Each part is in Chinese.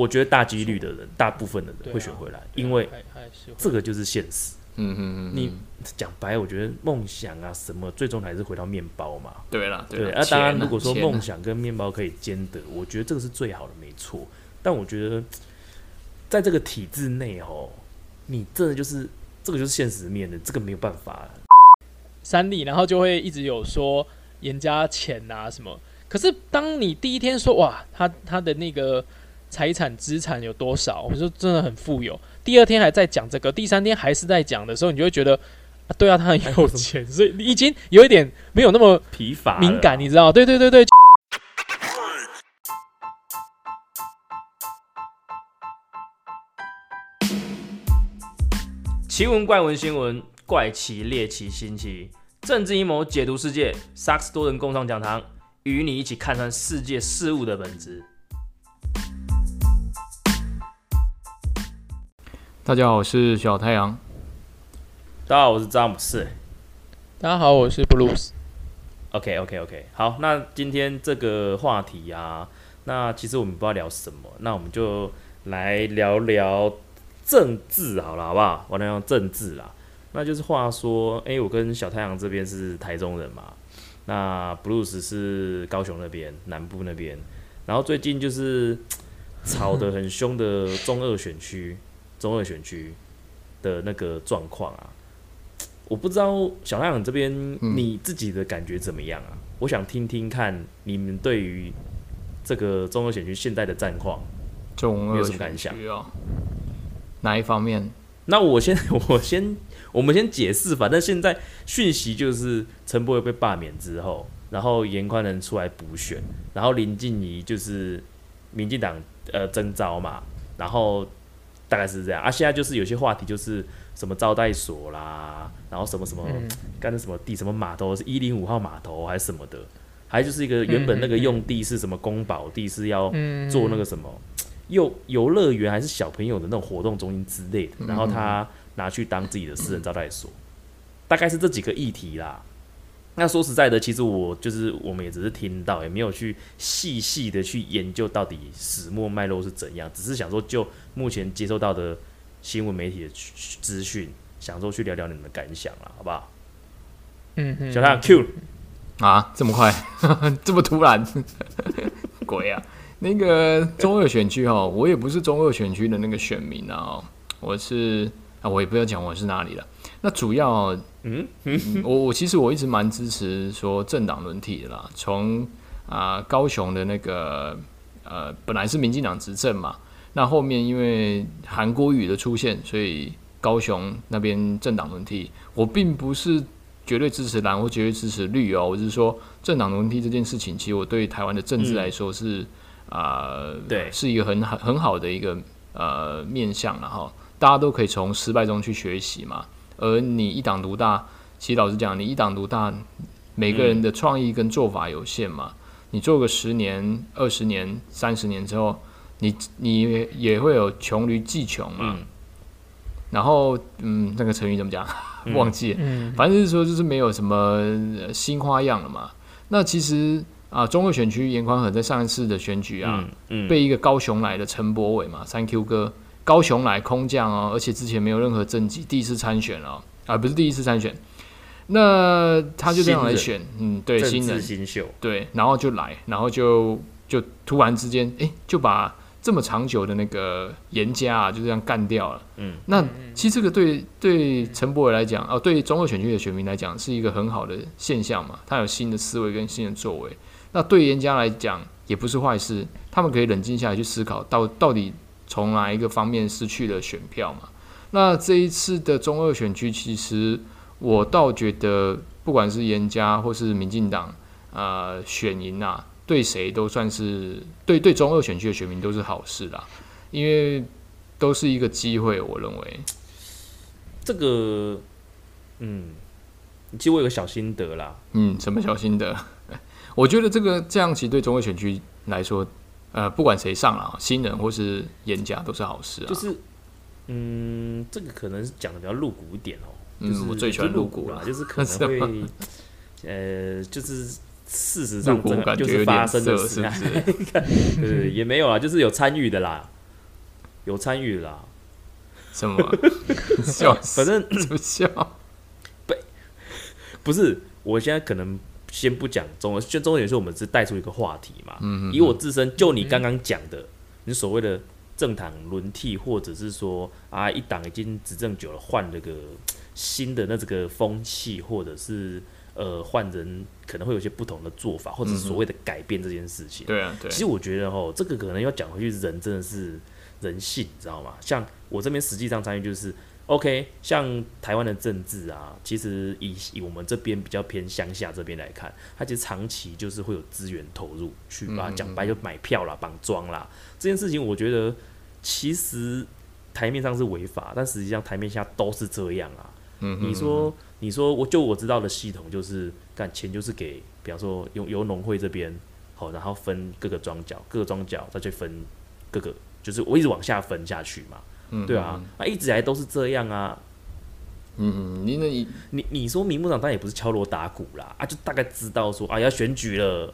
我觉得大几率的人，大部分的人会选回来，因为这个就是现实。嗯嗯嗯，你讲白，我觉得梦想啊什么，最终还是回到面包嘛。对啦，对。啊，当然，如果说梦想跟面包可以兼得，我觉得这个是最好的，没错。但我觉得，在这个体制内哦，你真的就是这个就是现实面的，这个没有办法。三立，然后就会一直有说严家钱啊什么。可是当你第一天说哇，他他的那个财产资产有多少，我说真的很富有。第二天还在讲这个，第三天还是在讲的时候，你就会觉得啊，对啊，他很有钱，所以你已经有一点没有那么疲乏、敏感，你知道？对对对对。奇闻怪闻新闻，怪奇猎奇新奇，政治阴谋解读世界，萨克斯多人共创讲堂，与你一起看穿世界事物的本质。大家好，我是小太阳。大家好，我是詹姆斯。大家好，我是布鲁斯。OK，OK，OK。好，那今天这个话题啊，那其实我们不知道聊什么，那我们就来聊聊政治好了，好不好？我来聊政治啦。那就是话说，哎，我跟小太阳这边是台中人嘛，那布鲁斯是高雄那边南部那边，然后最近就是 吵得很凶的中二选区。中二选区的那个状况啊，我不知道小太阳这边你自己的感觉怎么样啊？我想听听看你们对于这个中二选区现在的战况，中二什么感想哪一方面？那我先 我先我们先解释，反正现在讯息就是陈柏伟被罢免之后，然后严宽仁出来补选，然后林静怡就是民进党呃征召嘛，然后。大概是这样。啊，现在就是有些话题就是什么招待所啦，然后什么什么干的什么地什么码头是一零五号码头还是什么的，还就是一个原本那个用地是什么公保地是要做那个什么游游乐园还是小朋友的那种活动中心之类的，然后他拿去当自己的私人招待所，大概是这几个议题啦。那说实在的，其实我就是我们也只是听到，也没有去细细的去研究到底始末脉络是怎样，只是想说就目前接收到的新闻媒体的资讯，想说去聊聊你们的感想了，好不好？嗯嗯，小太阳 Q 啊，这么快，这么突然，鬼啊！那个中二选区哦，我也不是中二选区的那个选民啊，我是啊，我也不要讲我是哪里了。那主要，嗯，我我其实我一直蛮支持说政党轮替的啦。从啊高雄的那个呃本来是民进党执政嘛，那后面因为韩国语的出现，所以高雄那边政党轮替。我并不是绝对支持蓝或绝对支持绿哦，我是说政党轮替这件事情，其实我对台湾的政治来说是啊，对，是一个很好很好的一个呃面向然后。大家都可以从失败中去学习嘛。而你一党独大，其实老实讲，你一党独大，每个人的创意跟做法有限嘛。你做个十年、二十年、三十年之后，你你也会有穷驴技穷嘛。然后，嗯，那个成语怎么讲？忘记。嗯。反正就是说，就是没有什么新花样了嘛。那其实啊，中二选区严宽和在上一次的选举啊，被一个高雄来的陈柏伟嘛，三 Q 哥。高雄来空降哦，而且之前没有任何政绩，第一次参选哦，啊不是第一次参选。那他就这样来选，嗯，对，新人新秀，对，然后就来，然后就就突然之间，哎，就把这么长久的那个严家啊，就这样干掉了。嗯，那其实这个对对陈柏伟来讲，哦，对中二选区的选民来讲，是一个很好的现象嘛。他有新的思维跟新的作为，那对严家来讲也不是坏事，他们可以冷静下来去思考，到到底。从哪一个方面失去了选票嘛？那这一次的中二选区，其实我倒觉得，不管是严家或是民进党，呃，选赢啊，对谁都算是对对中二选区的选民都是好事啦，因为都是一个机会。我认为这个，嗯，其实我有个小心得啦。嗯，什么小心得？我觉得这个这样其实对中二选区来说。呃，不管谁上了，新人或是演讲都是好事啊。就是，嗯，这个可能是讲的比较露骨一点哦。嗯，我最喜欢露骨了，就是可能会 呃，就是事实上真的就是发生的事，对，也没有啊，就是有参与的啦。有参与啦，什么？笑死，反正怎么笑？不是，我现在可能先不讲中文，就中文也是我们是带出一个话题嘛。嗯以我自身，就你刚刚讲的，你所谓的政党轮替，或者是说啊，一党已经执政久了，换了个新的那这个风气，或者是呃换人，可能会有些不同的做法，或者是所谓的改变这件事情。对啊，对其，实我觉得哦，这个可能要讲回去，人真的是人性，你知道吗？像我这边实际上参与就是 OK，像台湾的政治啊，其实以以我们这边比较偏乡下这边来看，它其实长期就是会有资源投入去把它讲白就买票啦、绑桩啦。这件事情，我觉得其实台面上是违法，但实际上台面下都是这样啊。嗯你说，你说，我就我知道的系统就是干钱就是给，比方说由由农会这边，好，然后分各个庄脚，各个庄脚再去分各个，就是我一直往下分下去嘛，嗯对啊，那、一直以来都是这样啊。嗯嗯，你那你你你说明目长当然也不是敲锣打鼓啦，啊，就大概知道说啊要选举了，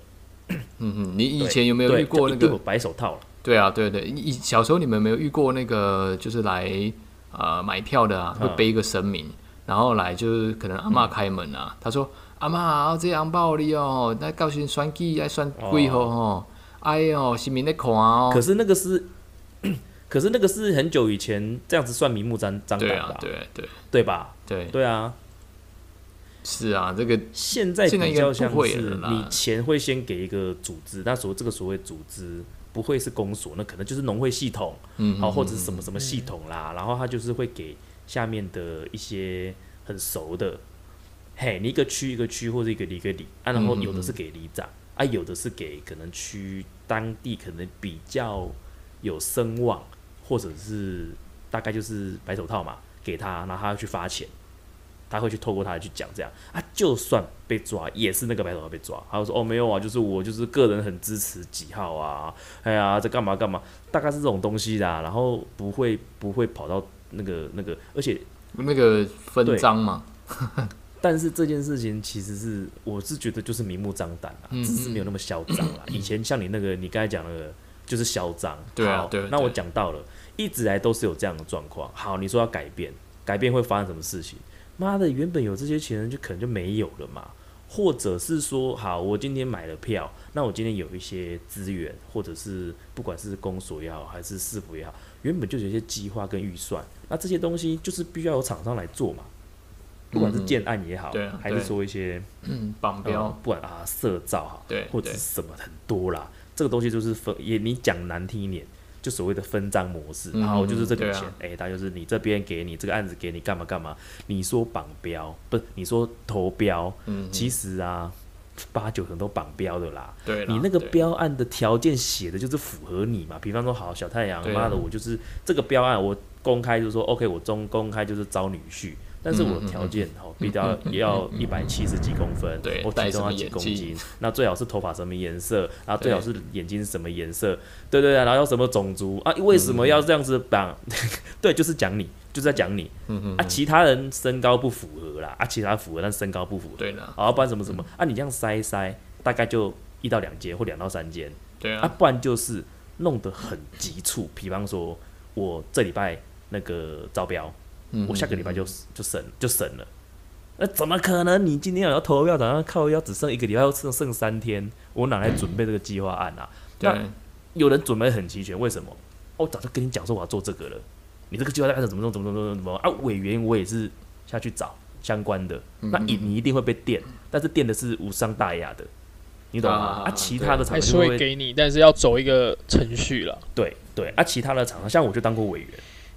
嗯嗯，你以前有没有遇过那个？白手套了？对啊，对对，以小时候你们没有遇过那个，就是来呃买票的啊，会嗯背一个神明，然后来就是可能阿妈开门啊，他说阿妈啊，这红包你哦，那到时选举爱选几号吼？哎哟，市民在看哦。可是那个是，可是那个是很久以前这样子算明目张张胆对啊的啊、，对对。对吧？对，对啊，是啊，这个现在比较像是你钱会先给一个组织，那所这个所谓组织不会是公所，那可能就是农会系统，嗯，好、嗯或者是什么什么系统啦，然后他就是会给下面的一些很熟的，嘿，你一个区一个区或者一个里一个里啊，然后有的是给里长啊，有的是给可能区当地可能比较有声望，或者是大概就是白手套嘛，给他，然后他要去发钱。他会去透过他去讲这样啊，就算被抓，也是那个白手套被抓。他就说哦没有啊，就是我就是个人很支持几号啊，哎呀在干嘛干嘛，大概是这种东西啦。然后不会不会跑到那个那个，而且那个分赃嘛，但是这件事情其实是我是觉得就是明目张胆啊，嗯只是没有那么嚣张啦。以前像你那个你刚才讲那个就是嚣张，好对啊对那我讲到了，一直来都是有这样的状况。好，你说要改变，改变会发生什么事情？妈的，原本有这些钱就可能就没有了嘛。或者是说，好，我今天买了票，那我今天有一些资源，或者是不管是公所也好，还是市府也好，原本就有一些计划跟预算，那这些东西就是必须要有厂商来做嘛。不管是建案也好，还是说一些嗯，绑呃标，不管啊色照哈，对或者是什么很多啦，这个东西就是分也你讲难听一点，就所谓的分赃模式，嗯然后就是这对啊个钱，哎、他就是你这边给你这个案子给你干嘛干嘛，你说绑标不是你说投标，嗯，其实啊八九成都绑标的啦。对啦你那个标案的条件写的就是符合你嘛，比方说好小太阳，妈的我就是这个标案我公开就是说 OK，我中公开就是招女婿。但是我条件哦，必须要也要一百七十几公分，对我体重要几公斤，那最好是头发什么颜色，然后最好是眼睛是什么颜色，对对对，然后要什么种族啊？为什么要这样子绑？对，就是讲你，就是在讲你嗯嗯啊，其他人身高不符合啦，啊，其他符合，但身高不符合，对啦，啊，不然什么什么啊，你这样塞一塞，大概就一到两间或两到三间啊，对啊，不然就是弄得很急促，比方说我这礼拜那个招标，嗯我下个礼拜就就审就审了。那怎么可能？你今天要投票，早上靠要只剩一个礼拜，要剩剩三天，我哪来准备这个计划案啊？那有人准备很齐全，为什么？哦我早就跟你讲说我要做这个了，你这个计划案怎么弄怎么弄怎么怎么啊？委员我也是下去找相关的，嗯那你你一定会被电，但是电的是无伤大雅的，你懂吗？啊啊，其他的厂还是会给你，但是要走一个程序了。对对啊，其他的厂商像我就当过委员，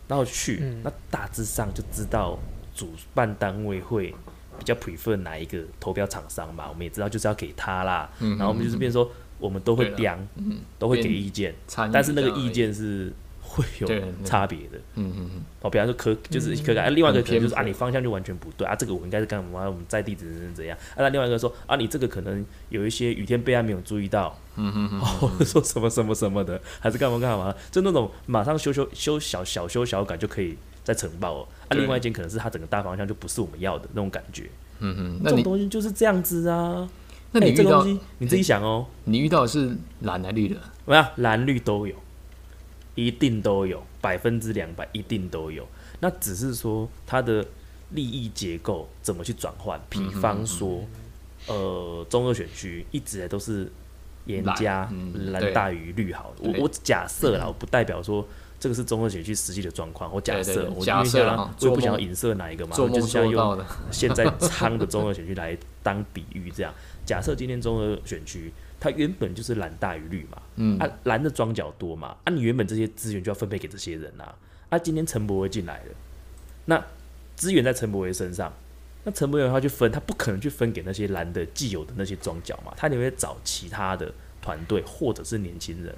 然后去、嗯那大致上就知道主办单位会比较 prefer 哪一个投标厂商嘛，我们也知道就是要给他啦，嗯然后我们就是变成说我们都会对啦刁，嗯都会给意见，但是那个意，见是会有差别的。嗯嗯嗯，哦，比方说可就是可改，啊另外一个可能就是啊，你方向就完全不对啊，这个我应该是干嘛？我们在地怎怎怎样？啊，那另外一个说啊，你这个可能有一些雨天备案没有注意到，嗯嗯嗯，或者说什么什么什么的，还是干嘛干嘛？就那种马上修修修小小修小改就可以再呈报哦。啊，另外一间可能是它整个大方向就不是我们要的那种感觉。嗯哼，这种东西就是这样子啊。那你遇到哎这个东西你自己想哦，你遇到的是蓝还绿的？怎么样？蓝绿都有，一定都有，百分之两百一定都有。那只是说它的利益结构怎么去转换。比方说，呃，中二选区一直来都是严加蓝大于绿好。我我假设啦，我不代表说这个是综合选区实际的状况。我假设，我假因为想设啦我也不想要影射哪一个嘛，我就是想用现在仓的综合选区来当比喻，这样。假设今天综合选区它原本就是蓝大于绿嘛，嗯。啊蓝的庄脚多嘛，啊你原本这些资源就要分配给这些人呐、啊，今天陈柏威进来了，那资源在陈柏威身上，那陈柏惟他去分，他不可能去分给那些蓝的既有的那些庄脚嘛，他一定会找其他的团队或者是年轻人，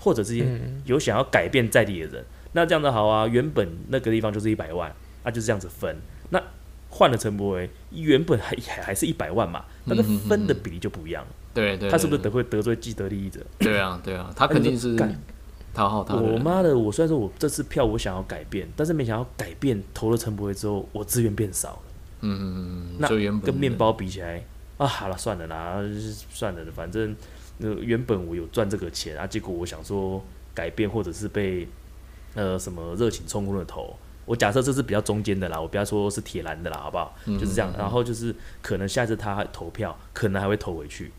或者是一些嗯，有想要改变在地的人，那这样子好啊，原本那个地方就是一百万，那、就是这样子分。那换了陈柏维，原本还还还是一百万嘛，但是分的比例就不一样了。对对，他是不是得会得罪既得利益者？对啊对啊，他肯定是干讨好他。我妈的！我虽然说我这次票我想要改变，但是没想到改变投了陈柏维之后，我资源变少了。嗯嗯嗯嗯，那跟面包比起来啊，好了，算了啦，算了，反正呃原本我有赚这个钱啊，结果我想说改变或者是被呃什么热情冲昏了头。我假设这是比较中间的啦，我不要说是铁蓝的啦，好不好？嗯就是这样。然后就是可能下次他投票，可能还会投回去，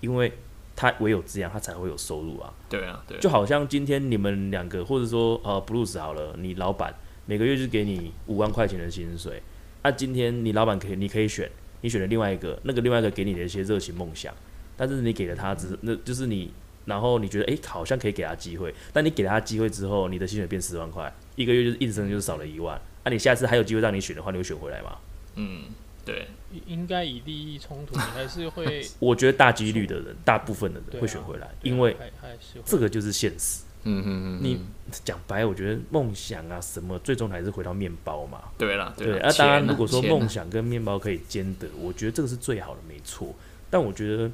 因为他唯有这样，他才会有收入啊。对啊对啊，就好像今天你们两个，或者说呃，Blues 好了，你老板每个月就给你五万块钱的薪水，那、今天你老板可以，你可以选，你选了另外一个，那个另外一个给你的一些热情梦想，但是你给了他只，那就是你，然后你觉得诶好像可以给他机会，但你给了他机会之后，你的薪水变十万块，一个月就是硬生生就是少了一万，那、你下次还有机会让你选的话，你会选回来吗？嗯对，应该以利益冲突，你还是会 我觉得大几率的人，大部分的人会选回来，因为还还是这个就是现实。嗯嗯嗯，你嗯讲白，我觉得梦想啊什么，最终还是回到面包嘛。对啦对，啦，啊，当然，如果说梦想跟面包可以兼得，我觉得这个是最好的，没错。但我觉得，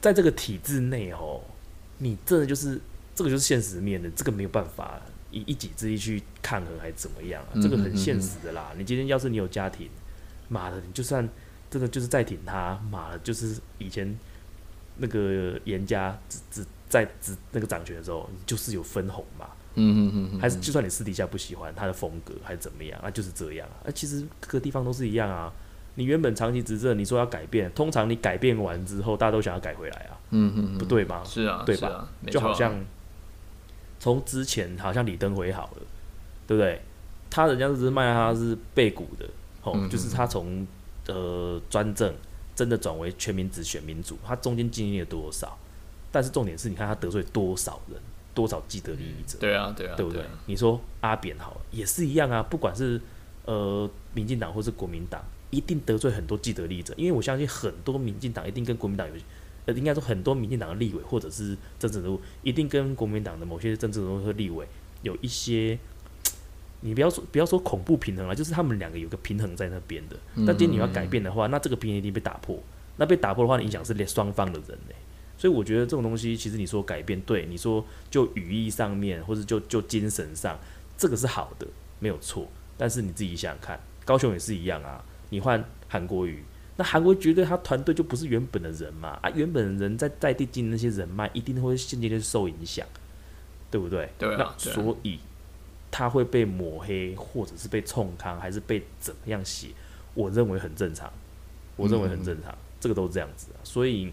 在这个体制内哦，你真的就是这个就是现实面的，这个没有办法以一己之力去抗衡还是怎么样这个很现实的啦。你今天要是你有家庭，妈的，你就算真的就是再挺他，妈的，就是以前那个严家只只在执那个掌权的时候，你就是有分红嘛。嗯嗯嗯嗯，还是就算你私底下不喜欢他的风格，还是怎么样，那就是这样啊。那其实各个地方都是一样啊。你原本长期执政，你说要改变，通常你改变完之后，大家都想要改回来啊，嗯嗯嗯不对吗？是啊对吧就好像从之前好像李登辉好了，对不对？他人家只是卖他是背股的，哦，嗯就是他从呃专政真的转为全民直选民主，他中间经历了多少？但是重点是，你看他得罪多少人，多少既得利益者。对啊对啊对不对啊？你说阿扁好了，也是一样啊，不管是呃民进党或是国民党，一定得罪很多既得利益者，因为我相信很多民进党一定跟国民党有，呃，应该说很多民进党的立委或者是政治人物，一定跟国民党的某些政治人物和立委有一些。你不要说不要说恐怖平衡了，就是他们两个有个平衡在那边的。嗯但今天你要改变的话，那这个平衡一定被打破。那被打破的话，影响是连双方的人呢、所以我觉得这种东西，其实你说改变，对你说就语义上面，或者就就精神上，这个是好的，没有错。但是你自己想想看，高雄也是一样啊，你换韩国瑜，那韩国瑜绝对他团队就不是原本的人嘛，啊，原本的人在在地经营那些人脉，一定会间接的受影响，对不对？对啊那啊所以他会被抹黑，或者是被冲康，还是被怎么样写，我认为很正常，我认为很正常，这个都是这样子啊。所以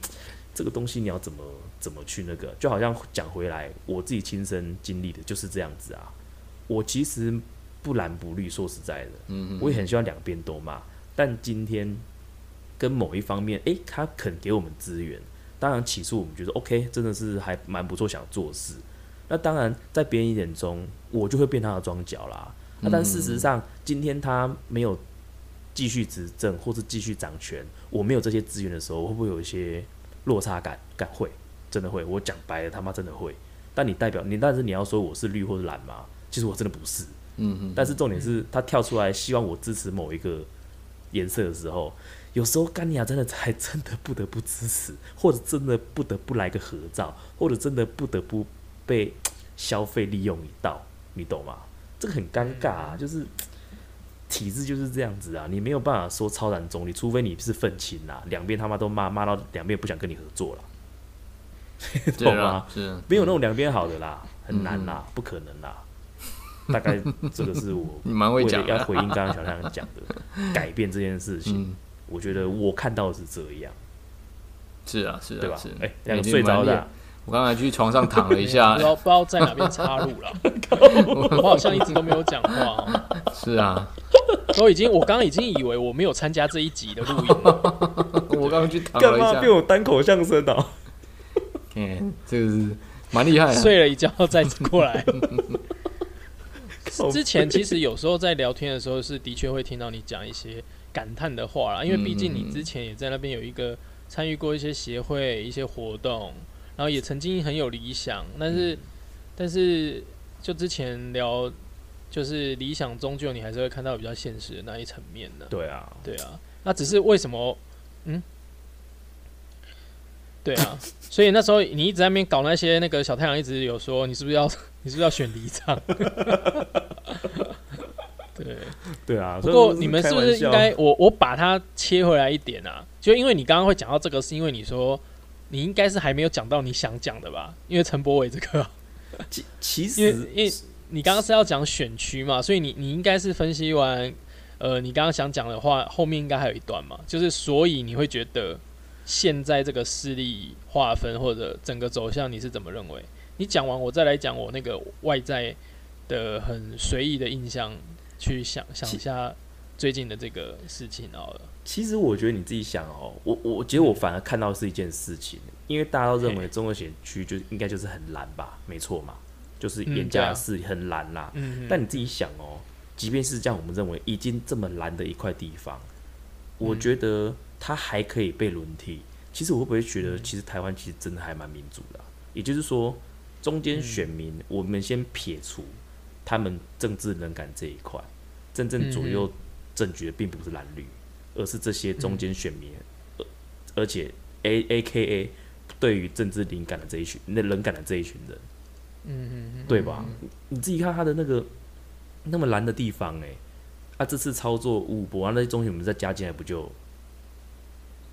这个东西你要怎么怎么去那个，就好像讲回来，我自己亲身经历的就是这样子啊。我其实不蓝不绿，说实在的，嗯嗯我也很希望两边都骂，但今天跟某一方面，诶，他肯给我们资源，当然起初我们觉得 OK，真的是还蛮不错，想做事。那当然，在别人眼中，我就会变他的庄脚啦。那但事实上，今天他没有继续执政或是继续掌权，我没有这些资源的时候，会不会有一些落差感？感会，真的会。我讲白了，他妈真的会。但你代表你，但是你要说我是绿或者蓝吗？其实我真的不是。嗯嗯，但是重点是他跳出来希望我支持某一个颜色的时候，有时候干尼亚真的还真的不得不支持，或者真的不得不来个合照，或者真的不得不被消费利用一道，你懂吗？这个很尴尬啊，就是体制就是这样子啊，你没有办法说超然中立，除非你是愤青啊，两边他妈都骂骂到两边不想跟你合作了，对 懂吗？啊？是。没有那种两边好的啦，很难啦，不可能啦。大概这个是我 你蛮会讲的，为了要回应刚刚小太阳讲的 改变这件事情，嗯，我觉得我看到的是这样，是啊，是啊，对吧？是。？哎，两个睡着的我刚才去床上躺了一下。不知，道不知道在哪边插入了，我好像一直都没有讲话哦，是啊，都已经我刚刚已经以为我没有参加这一集的录音了，我刚刚去躺了一下。干嘛变，我单口相声哦？嗯，这个是蛮厉害的，睡了一觉再过来。之前其实有时候在聊天的时候，是的确会听到你讲一些感叹的话啦，因为毕竟你之前也在那边有一个参与过一些协会、一些活动，然后也曾经很有理想，但是但是就之前聊，就是理想终究你还是会看到比较现实的那一层面的。对啊，对啊，那只是为什么？嗯，对啊，所以那时候你一直在那边搞那些那个小太阳，一直有说你是不是要 你是不是要选离场？对，对啊。不过你们是不是应该我我把它切回来一点啊？就因为你刚刚会讲到这个，是因为你说你应该是还没有讲到你想讲的吧？因为陈柏伟这个，其其因为实因为你刚刚是要讲选区嘛，所以你你应该是分析完，呃，你刚刚想讲的话，后面应该还有一段嘛，就是所以你会觉得现在这个势力划分或者整个走向，你是怎么认为？你讲完，我再来讲我那个外在的很随意的印象，去想想一下最近的这个事情好了。其实我觉得你自己想哦，我我我觉得我反而看到是一件事情，因为大家都认为中二选区就应该就是很蓝吧，没错嘛，就是严家的势力很蓝啦。嗯，但你自己想哦，即便是这样，我们认为已经这么蓝的一块地方，我觉得它还可以被轮替。其实我会不会觉得，其实台湾其实真的还蛮民主的啊、也就是说，中间选民，我们先撇除他们政治冷感这一块，真正左右政局的并不是蓝绿，而是这些中间选民，而而且 A A K A 对于政治敏感的这一群，那冷感的这一群人，嗯嗯嗯，对吧？你自己看他的那个那么蓝的地方、欸，啊，这次操作五五波啊，那些东西我们再加进来，不就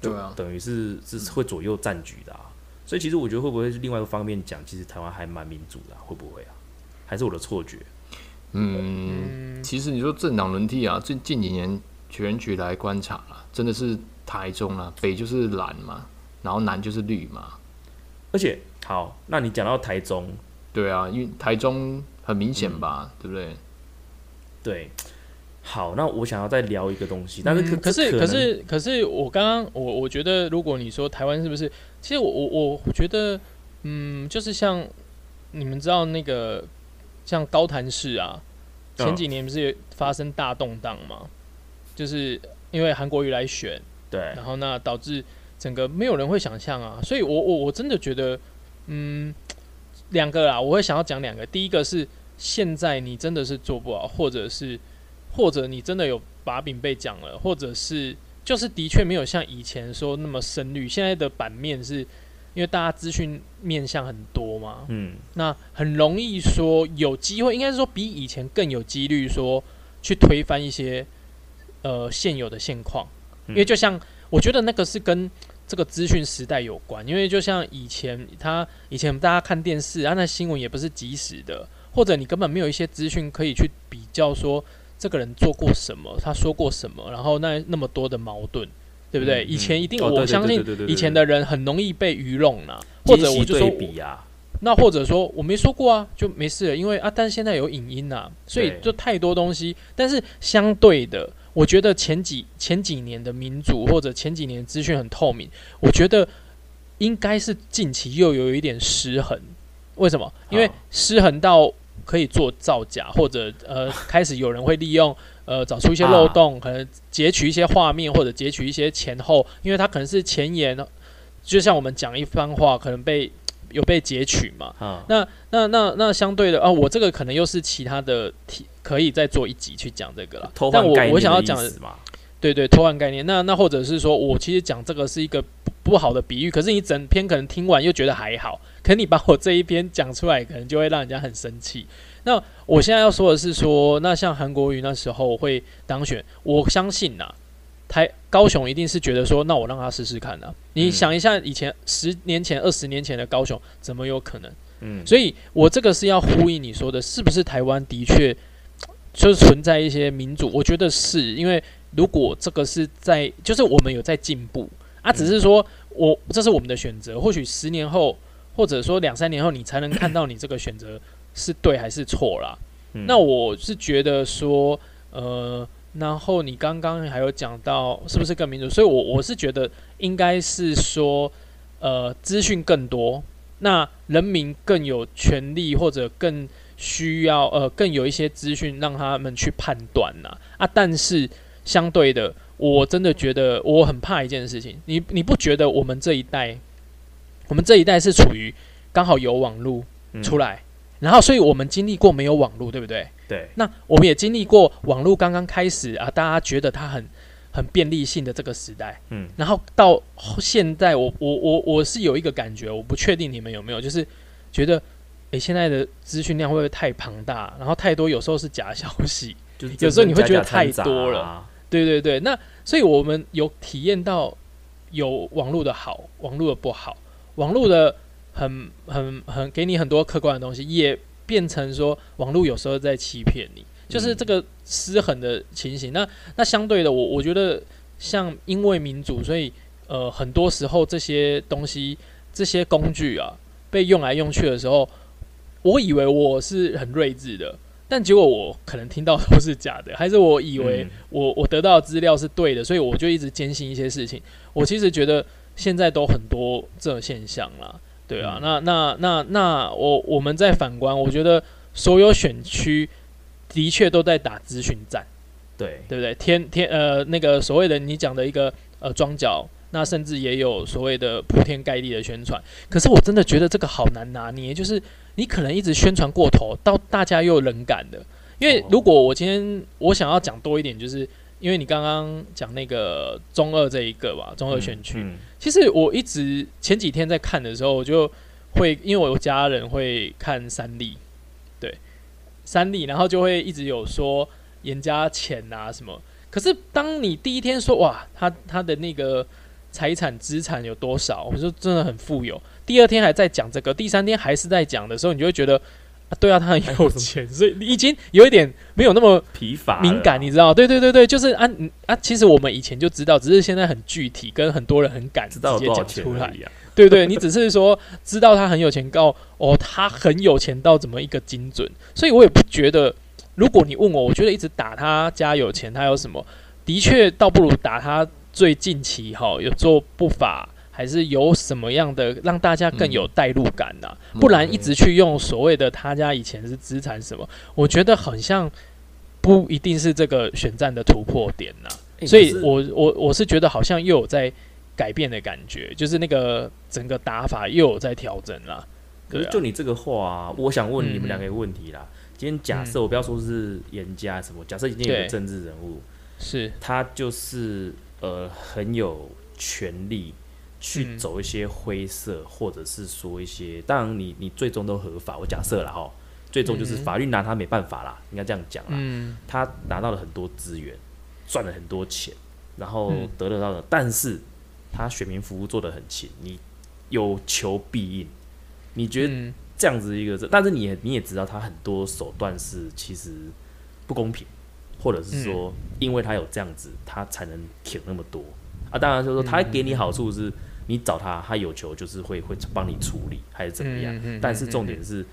对啊，等于是是会左右战局的啊？所以其实我觉得会不会是另外一个方面讲，其实台湾还蛮民主的啊、会不会啊？还是我的错觉？嗯，嗯，其实你说政党轮替啊，最近几年选举来观察啦，真的是台中啊，北就是蓝嘛，然后南就是绿嘛，而且好，那你讲到台中，对啊，因为台中很明显吧，对不对？对，好，那我想要再聊一个东西，但是可、嗯可是可是可是我刚刚我我觉得，如果你说台湾是不是，其实我我我觉得，嗯，就是像你们知道那个像高潭市啊，前嗯几年不是有发生大动荡吗？就是因为韩国瑜来选，对然后那导致整个没有人会想象啊，所以我我我真的觉得，嗯，两个啦，我会想要讲两个，第一个是现在你真的是做不好，或者是或者你真的有把柄被讲了，或者是就是的确没有像以前说那么深绿，现在的版面是因为大家资讯面向很多嘛，嗯，那很容易说有机会，应该是说比以前更有几率说去推翻一些呃现有的现况，嗯。因为就像我觉得那个是跟这个资讯时代有关，因为就像以前他以前大家看电视啊，那新闻也不是及时的，或者你根本没有一些资讯可以去比较说这个人做过什么，他说过什么，然后那那么多的矛盾。对不对？嗯以前一定，我相信以前的人很容易被愚弄啦，或者我就说那或者说我没说过啊，就没事了，因为啊，但现在有影音呐、所以就太多东西。但是相对的，我觉得前几前几年的民主或者前几年资讯很透明，我觉得应该是近期又有一点失衡。为什么？因为失衡到可以做造假，或者呃，开始有人会利用呃找出一些漏洞，可能截取一些画面或者截取一些前后，因为它可能是前言，就像我们讲一番话，可能被有被截取嘛。啊，那那那那相对的啊，我这个可能又是其他的题，可以再做一集去讲这个了。但我我想要讲的，的意思嘛，对对，偷换概念。那那或者是说我其实讲这个是一个不不好的比喻，可是你整篇可能听完又觉得还好，可你把我这一篇讲出来，可能就会让人家很生气。那我现在要说的是说，那像韩国瑜那时候会当选，我相信呐、台高雄一定是觉得说，那我让他试试看呐、你嗯想一下，以前十年前、二十年前的高雄，怎么有可能？嗯，所以我这个是要呼应你说的，是不是台湾的确 就是存在一些民主？我觉得是因为如果这个是在，就是我们有在进步啊，只是说我这是我们的选择，或许十年后或者说两三年后，你才能看到你这个选择是对还是错啦。嗯那我是觉得说，呃，然后你刚刚还有讲到是不是更民主，所以我我是觉得应该是说，呃，资讯更多，那人民更有权利或者更需要呃更有一些资讯让他们去判断呐啊，但是相对的，我真的觉得我很怕一件事情，你你不觉得我们这一代，我们这一代是处于刚好有网络嗯。出来，然后所以我们经历过没有网络，对不对？对，那我们也经历过网络刚刚开始啊，大家觉得它很很便利性的这个时代，嗯。然后到现在我，我我我是有一个感觉，我不确定你们有没有，就是觉得，诶，现在的资讯量会不会太庞大，然后太多，有时候是假消息，就是有时候你会觉得太多了。啊，对对对，那所以我们有体验到有网络的好，网络的不好，网络的很很很给你很多客观的东西，也变成说网络有时候在欺骗你，就是嗯这个失衡的情形。那那相对的，我我觉得像因为民主，所以呃很多时候这些东西这些工具啊被用来用去的时候，我以为我是很睿智的。但结果我可能听到都是假的，还是我以为嗯我我得到的资料是对的，所以我就一直坚信一些事情。我其实觉得现在都很多这种现象啦，对啊。嗯那那那那我我们再反观，我觉得所有选区的确都在打资讯战，对，对不对？天天呃那个所谓的你讲的一个呃装脚，那甚至也有所谓的铺天盖地的宣传。可是我真的觉得这个好难拿捏，就是你可能一直宣传过头，到大家又冷感的。因为如果我今天我想要讲多一点，就是因为你刚刚讲那个中二这一个吧，中二选区，嗯其实我一直前几天在看的时候，我就会因为我有家人会看三立，对三立，然后就会一直有说严家钱啊什么。可是当你第一天说哇，他他的那个财产资产有多少，我说真的很富有。第二天还在讲这个，第三天还是在讲的时候，你就会觉得啊，对啊，他很有钱，所以你已经有一点没有那么疲乏敏感，你知道？对对对对，就是啊嗯啊，其实我们以前就知道，只是现在很具体，跟很多人很敢直接讲出来。对对，你只是说知道他很有钱，告哦，他很有钱到怎么一个精准，所以我也不觉得。如果你问我，我觉得一直打他家有钱，他有什么？的确，倒不如打他最近期哈有做不法，还是有什么样的让大家更有代入感呐、嗯不然一直去用所谓的他家以前是资产什么，我觉得很像不一定是这个选战的突破点呐、所以我我我是觉得好像又有在改变的感觉，就是那个整个打法又有在调整啦。可是就你这个话啊，我想问你嗯们两个问题啦。今天假设嗯我不要说是严家什么，假设已经有个政治人物，是。他就是呃很有权利去嗯。走一些灰色，或者是说一些，当然你你最终都合法，我假设了哈，最终就是嗯。法律拿他没办法啦，应该这样讲啦。嗯。他拿到了很多资源，赚了很多钱，然后嗯。得得到的，但是他选民服务做的很勤，你有求必应，你觉得嗯。这样子一个，但是你也你也知道他很多手段是其实不公平，或者是说因为他有这样子，他才能挺那么多。啊。当然就是说他给你好处是，你找他，他有求就是会会帮你处理还是怎么样，嗯嗯嗯但是重点是，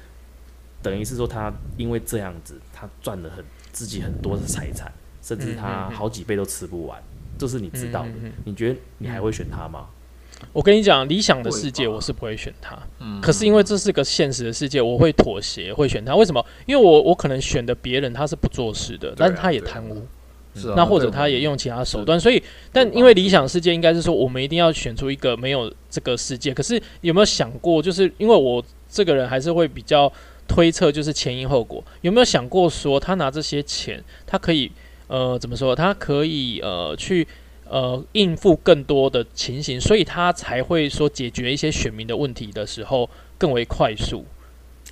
等于是说他因为这样子，他赚了很自己很多的财产，甚至他好几倍都吃不完，这是你知道的。嗯嗯嗯。你觉得你还会选他吗？我跟你讲，理想的世界我是不会选他，嗯。可是因为这是个现实的世界，我会妥协，会选他。为什么？因为我我可能选的别人他是不做事的，但是他也贪污，是啊那或者他也用其他手段，所以，但因为理想世界应该是说，我们一定要选出一个没有这个世界。可是有没有想过，就是因为我这个人还是会比较推测，就是前因后果。有没有想过说，他拿这些钱，他可以呃怎么说？他可以呃去呃应付更多的情形，所以他才会说解决一些选民的问题的时候更为快速，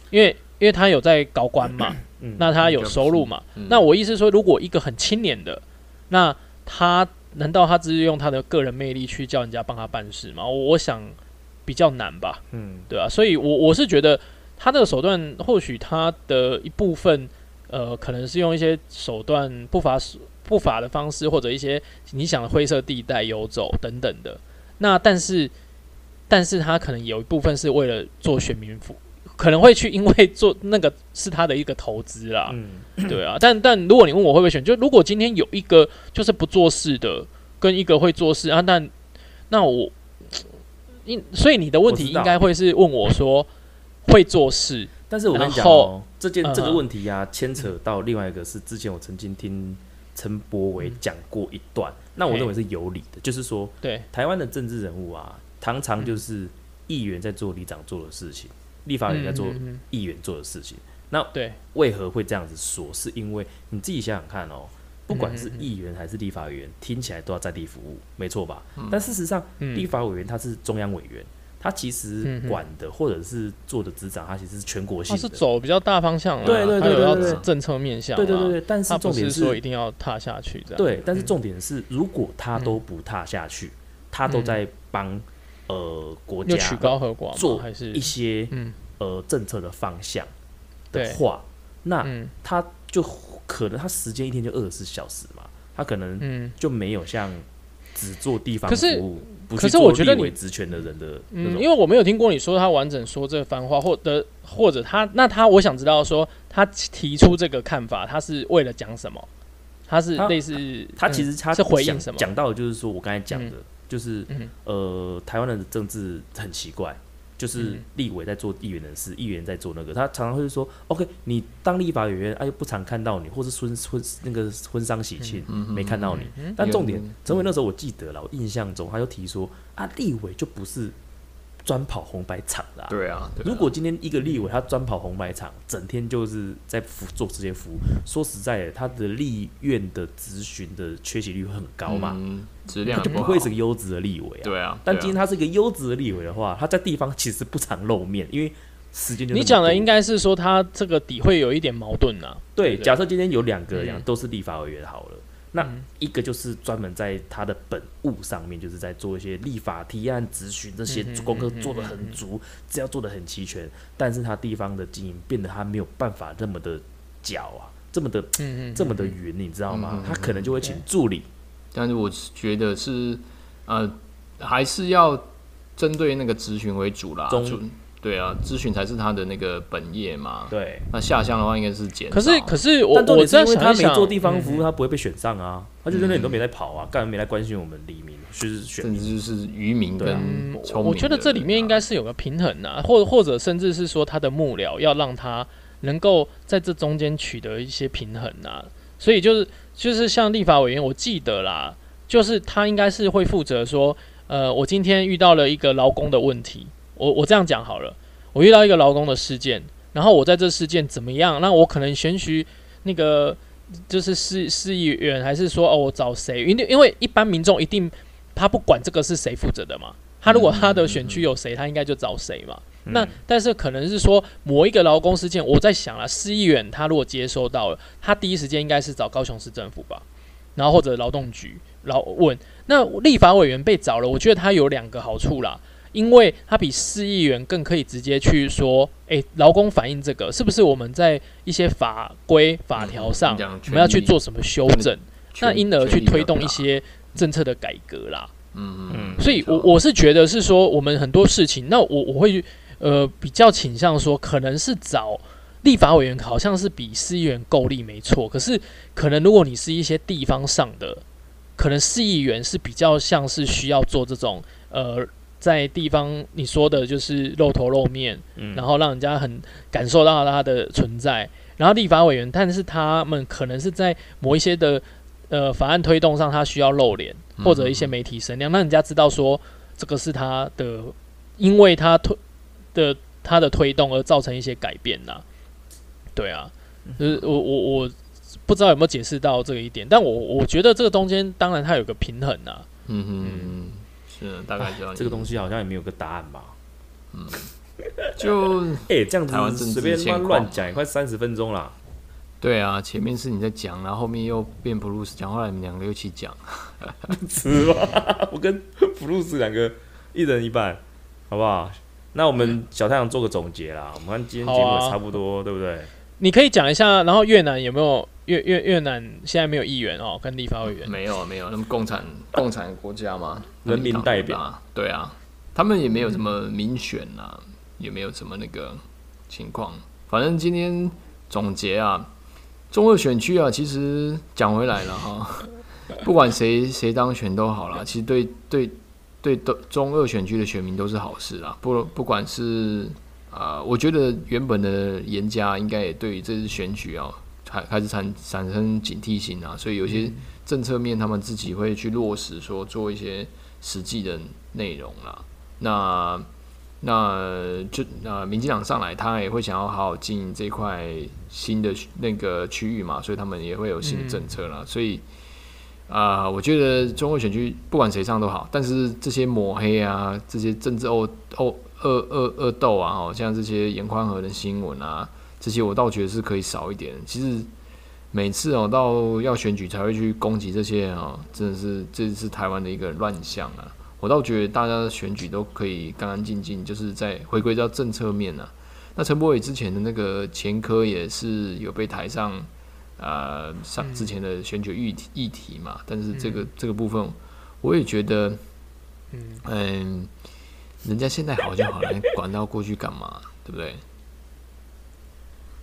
因为因为他有在高官嘛，嗯，那他有收入嘛。嗯那我意思说，如果一个很青年的，那他难道他只是用他的个人魅力去叫人家帮他办事吗？我我想比较难吧，嗯对啊，所以我我是觉得他这个手段或许他的一部分，呃，可能是用一些手段不法不法的方式，或者一些你想的灰色地带游走等等的。那但是，但是他可能有一部分是为了做选民服，可能会去因为做那个是他的一个投资啦，嗯，对啊。但但如果你问我会不会选，就如果今天有一个就是不做事的，跟一个会做事啊，那那我，因所以你的问题应该会是问我说会做事，但是我跟你讲哦，这件嗯这个问题啊，牵扯到另外一个是之前我曾经听陈柏伟讲过一段，那我认为是有理的，就是说对，台湾的政治人物啊，常常就是议员在做里长做的事情，立法员在做议员做的事情。那对，为何会这样子说？是因为你自己想想看哦，不管是议员还是立法委员，听起来都要在地服务，没错吧？嗯。但事实上，嗯。立法委员他是中央委员，他其实管的或者是做的执掌，他其实是全国性他是。走比较大方向啦，对对对政策面向，对对对，对，但是重点是说一定要踏下去这样，对，但是嗯。重点是，如果他都不踏下去，他都在帮呃国家曲家高和寡做还是一些嗯呃政策的方向的话，那嗯他就可能他时间一天就二十四小时嘛，他可能嗯就没有像只做地方服务，不是我觉得你立委职权的人的那嗯，种因为我没有听过你说他完整说这番话，或者或者他那他我想知道说他提出这个看法，他是为了讲什么？他是类似嗯他其实他是回应什么讲到的就是说我刚才讲的，就是嗯呃，台湾人的政治很奇怪，就是嗯立委在做议员的事，议员在做那个，他常常会说，OK，你当立法委员，哎、又不常看到你，或是婚婚那个婚丧喜庆、嗯没看到你。嗯但重点嗯，陈伟那时候我记得了，我印象中他就提说，啊，立委就不是专跑红白场的、啊。对啊，对啊。如果今天一个立委他专跑红白场，整天就是在服做这些服务，说实在的，他的立院的咨询的缺席率会很高嘛，嗯质量他就不会是个优质的立委啊。对啊，对啊。但今天他是一个优质的立委的话，他在地方其实不常露面，因为时间就你讲的多。应该是说他这个底会有一点矛盾呐、对。对。假设今天有两个人嗯。都是立法委员好了，那嗯一个就是专门在他的本务上面，就是在做一些立法提案、咨询这些功课做得很足，只要做得很齐全，但是他地方的经营变得他没有办法这么的脚啊，这么的嗯嗯，这么的匀，你知道吗？他可能就会请助理，但是我觉得是呃，还是要针对那个咨询为主啦。对啊，咨询才是他的那个本业嘛。对。那下乡的话应该是减。可是可是我但重点是因为他没做地方嗯服务，他不会被选上啊，他就在那里都没在跑啊，干嘛没来关心我们黎民，就是选甚至就是渔民跟对啊。嗯，聪明我觉得这里面应该是有个平衡呐、或或者甚至是说他的幕僚要让他能够在这中间取得一些平衡呐、所以就是就是像立法委员，我记得啦，就是他应该是会负责说，呃，我今天遇到了一个劳工的问题，我我这样讲好了，我遇到一个劳工的事件，然后我在这事件怎么样，那我可能选取那个就是市市议员，还是说哦我找谁？因为因为一般民众一定他不管这个是谁负责的嘛，他如果他的选区有谁，他应该就找谁嘛。那嗯但是可能是说某一个劳工事件，我在想了，市议员他如果接收到了，他第一时间应该是找高雄市政府吧，然后或者劳动局劳问。那立法委员被找了，我觉得他有两个好处啦，因为它比市议员更可以直接去说，诶，劳工反映这个是不是我们在一些法规法条上嗯我们要去做什么修正，那因而去推动一些政策的改革啦。嗯嗯嗯所以我，我是觉得是说，我们很多事情，那我我会呃比较倾向说，可能是找立法委员，好像是比市议员够力没错。可是，可能如果你是一些地方上的，可能市议员是比较像是需要做这种呃，在地方你说的就是露头露面，嗯然后让人家很感受到他的存在。然后立法委员，但是他们可能是在某一些的呃法案推动上，他需要露脸，或者一些媒体声量，让人家知道说这个是他的，因为他推的他的推动而造成一些改变呐。对啊，就是我我我不知道有没有解释到这个一点，但我我觉得这个中间当然它有个平衡呐。嗯嗯嗯，大概这个东西好像也没有个答案吧？嗯就 哎、这样台湾随便乱乱讲，也快三十分钟啦。对啊，前面是你在讲，然后后面又变布鲁斯讲，后来你们两个又一起讲。是吧？我跟布鲁斯两个一人一半，好不好？那我们小太阳做个总结啦，我们看今天节目也差不多，对不对？你可以讲一下，然后越南有没有越越越南现在没有议员哦，跟立法委员。没有没有，那么共产共产国家嘛，人民代表，对啊，他们也没有什么民选啊，也没有什么那个情况。反正今天总结啊，中二选区啊，其实讲回来了哈，不管谁谁当选都好了，其实对对对都中二选区的选民都是好事啊，不不管是。啊，我觉得原本的严家应该也对于这次选举啊，开开始产产生警惕性啊，所以有些政策面他们自己会去落实，说做一些实际的内容啦。那那就那民进党上来，他也会想要好好经营这块新的那个区域嘛，所以他们也会有新的政策啦。所以啊，我觉得中国选区不管谁上都好，但是这些抹黑啊，这些政治哦哦。恶恶恶斗啊，好像这些严宽和的新闻啊，这些我倒觉得是可以少一点。其实每次哦，到要选举才会去攻击这些啊，真的是这是台湾的一个乱象啊。我倒觉得大家的选举都可以干干净净，就是在回归到政策面啊。那陈柏伟之前的那个前科也是有被抬上啊上之前的选举议题议题嘛，但是这个这个部分我也觉得，嗯。人家现在好就好了，管到过去干嘛？对不对？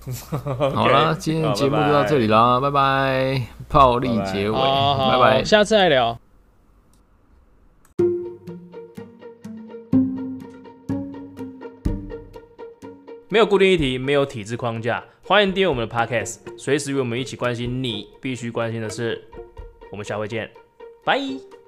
好啦，今天的节目就到这里啦，拜拜！暴力结尾，拜拜，下次再聊。没有固定议题，没有体制框架，欢迎订阅我们的 Podcast，随时与我们一起关心你必须关心的事。我们下回见，拜。